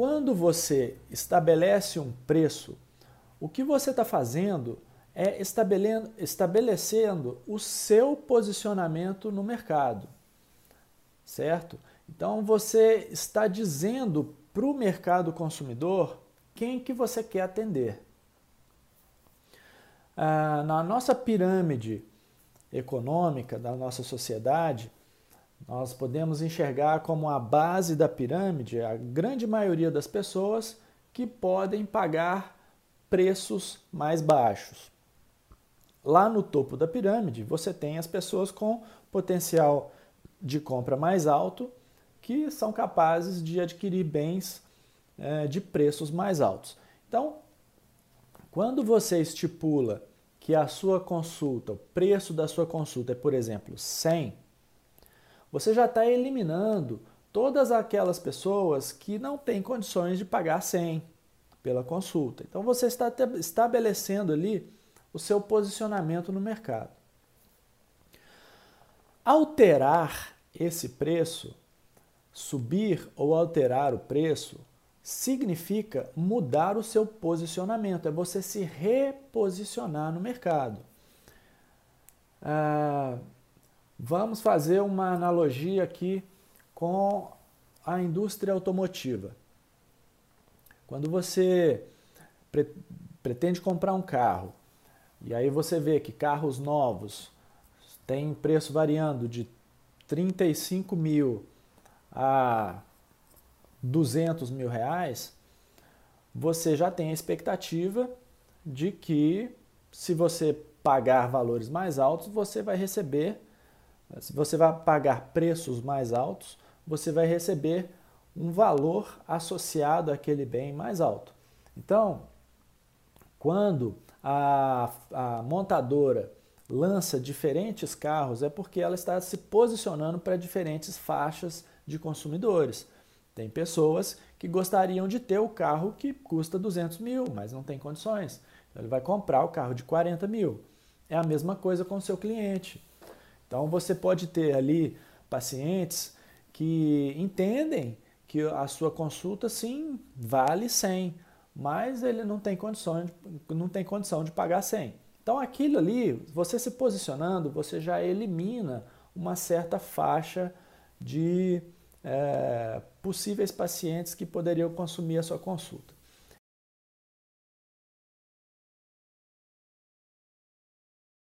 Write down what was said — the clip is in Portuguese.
quando você estabelece um preço, o que você está fazendo é estabelecendo o seu posicionamento no mercado, certo? Então você está dizendo para o mercado consumidor quem que você quer atender. Ah, na nossa pirâmide econômica da nossa sociedade, nós podemos enxergar como a base da pirâmide a grande maioria das pessoas que podem pagar preços mais baixos. Lá no topo da pirâmide, você tem as pessoas com potencial de compra mais alto que são capazes de adquirir bens é, de preços mais altos. Então, quando você estipula que a sua consulta, o preço da sua consulta é, por exemplo, 100, você já está eliminando todas aquelas pessoas que não têm condições de pagar 100 pela consulta. Então você está estabelecendo ali o seu posicionamento no mercado. Alterar esse preço, subir ou alterar o preço, significa mudar o seu posicionamento, é você se reposicionar no mercado. Ah, vamos fazer uma analogia aqui com a indústria automotiva. Quando você pre pretende comprar um carro e aí você vê que carros novos têm preço variando de 35 mil a 200 mil reais, você já tem a expectativa de que se você pagar valores mais altos, você vai receber, se você vai pagar preços mais altos, você vai receber um valor associado àquele bem mais alto. Então, quando a, a montadora lança diferentes carros, é porque ela está se posicionando para diferentes faixas de consumidores. Tem pessoas que gostariam de ter o carro que custa 200 mil, mas não tem condições. Então ele vai comprar o carro de 40 mil. É a mesma coisa com o seu cliente. Então você pode ter ali pacientes que entendem que a sua consulta sim vale 100, mas ele não tem condição de, não tem condição de pagar 100. Então aquilo ali, você se posicionando, você já elimina uma certa faixa de é, possíveis pacientes que poderiam consumir a sua consulta.